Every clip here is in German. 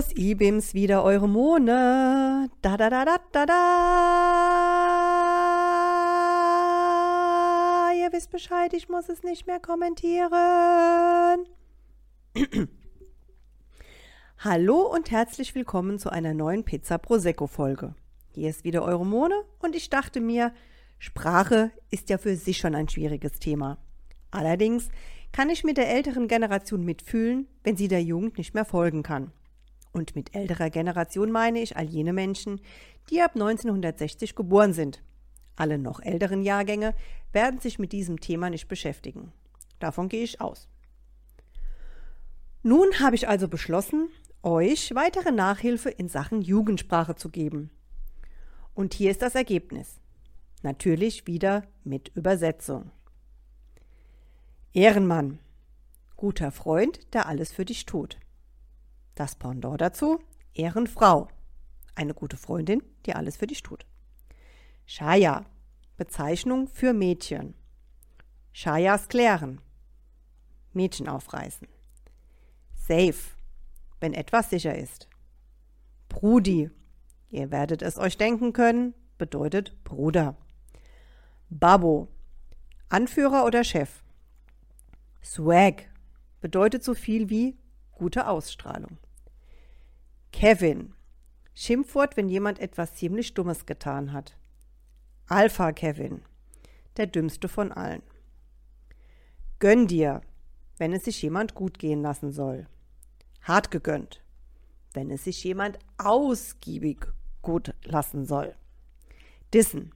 Ibims wieder eure Mone. Da da da da da da. Ihr wisst Bescheid, ich muss es nicht mehr kommentieren. Hallo und herzlich willkommen zu einer neuen Pizza Prosecco Folge. Hier ist wieder eure Mone und ich dachte mir, Sprache ist ja für sich schon ein schwieriges Thema. Allerdings kann ich mit der älteren Generation mitfühlen, wenn sie der Jugend nicht mehr folgen kann. Und mit älterer Generation meine ich all jene Menschen, die ab 1960 geboren sind. Alle noch älteren Jahrgänge werden sich mit diesem Thema nicht beschäftigen. Davon gehe ich aus. Nun habe ich also beschlossen, euch weitere Nachhilfe in Sachen Jugendsprache zu geben. Und hier ist das Ergebnis. Natürlich wieder mit Übersetzung. Ehrenmann. Guter Freund, der alles für dich tut. Das Pendant dazu, Ehrenfrau. Eine gute Freundin, die alles für dich tut. Shaya, Bezeichnung für Mädchen. Shayas klären. Mädchen aufreißen. Safe, wenn etwas sicher ist. Brudi, ihr werdet es euch denken können, bedeutet Bruder. Babo, Anführer oder Chef. Swag bedeutet so viel wie gute Ausstrahlung. Kevin. Schimpfwort, wenn jemand etwas ziemlich Dummes getan hat. Alpha Kevin. Der dümmste von allen. Gönn dir, wenn es sich jemand gut gehen lassen soll. Hart gegönnt, wenn es sich jemand ausgiebig gut lassen soll. Dissen.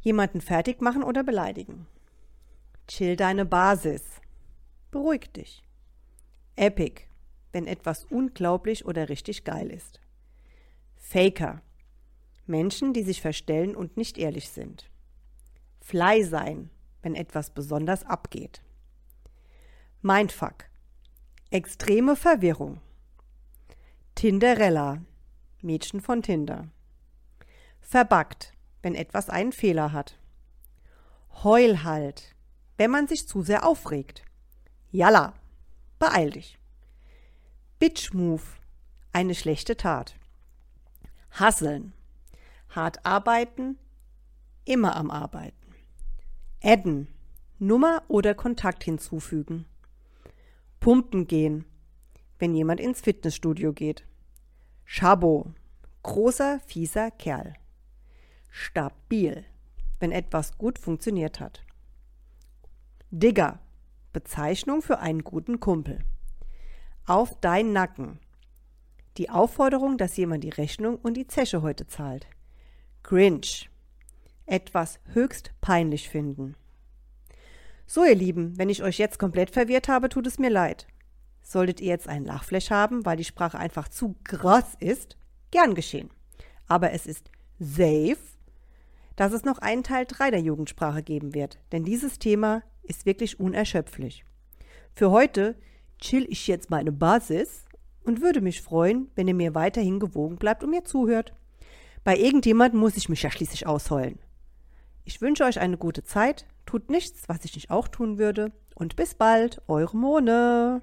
Jemanden fertig machen oder beleidigen. Chill deine Basis. Beruhig dich. Epic, wenn etwas unglaublich oder richtig geil ist. Faker, Menschen, die sich verstellen und nicht ehrlich sind. Fly sein, wenn etwas besonders abgeht. Mindfuck, extreme Verwirrung. Tinderella, Mädchen von Tinder. Verbuggt, wenn etwas einen Fehler hat. Heulhalt, wenn man sich zu sehr aufregt. Jalla, Beeil dich. Bitch Move. Eine schlechte Tat. Hasseln. Hart arbeiten. Immer am Arbeiten. Adden. Nummer oder Kontakt hinzufügen. Pumpen gehen. Wenn jemand ins Fitnessstudio geht. Schabo. Großer, fieser Kerl. Stabil. Wenn etwas gut funktioniert hat. Digger Bezeichnung für einen guten Kumpel. Auf dein Nacken. Die Aufforderung, dass jemand die Rechnung und die Zeche heute zahlt. Grinch. Etwas höchst peinlich finden. So, ihr Lieben, wenn ich euch jetzt komplett verwirrt habe, tut es mir leid. Solltet ihr jetzt einen Lachflash haben, weil die Sprache einfach zu krass ist, gern geschehen. Aber es ist safe, dass es noch einen Teil 3 der Jugendsprache geben wird, denn dieses Thema ist wirklich unerschöpflich. Für heute chill ich jetzt meine Basis und würde mich freuen, wenn ihr mir weiterhin gewogen bleibt und mir zuhört. Bei irgendjemandem muss ich mich ja schließlich ausheulen. Ich wünsche euch eine gute Zeit, tut nichts, was ich nicht auch tun würde und bis bald, eure Mone.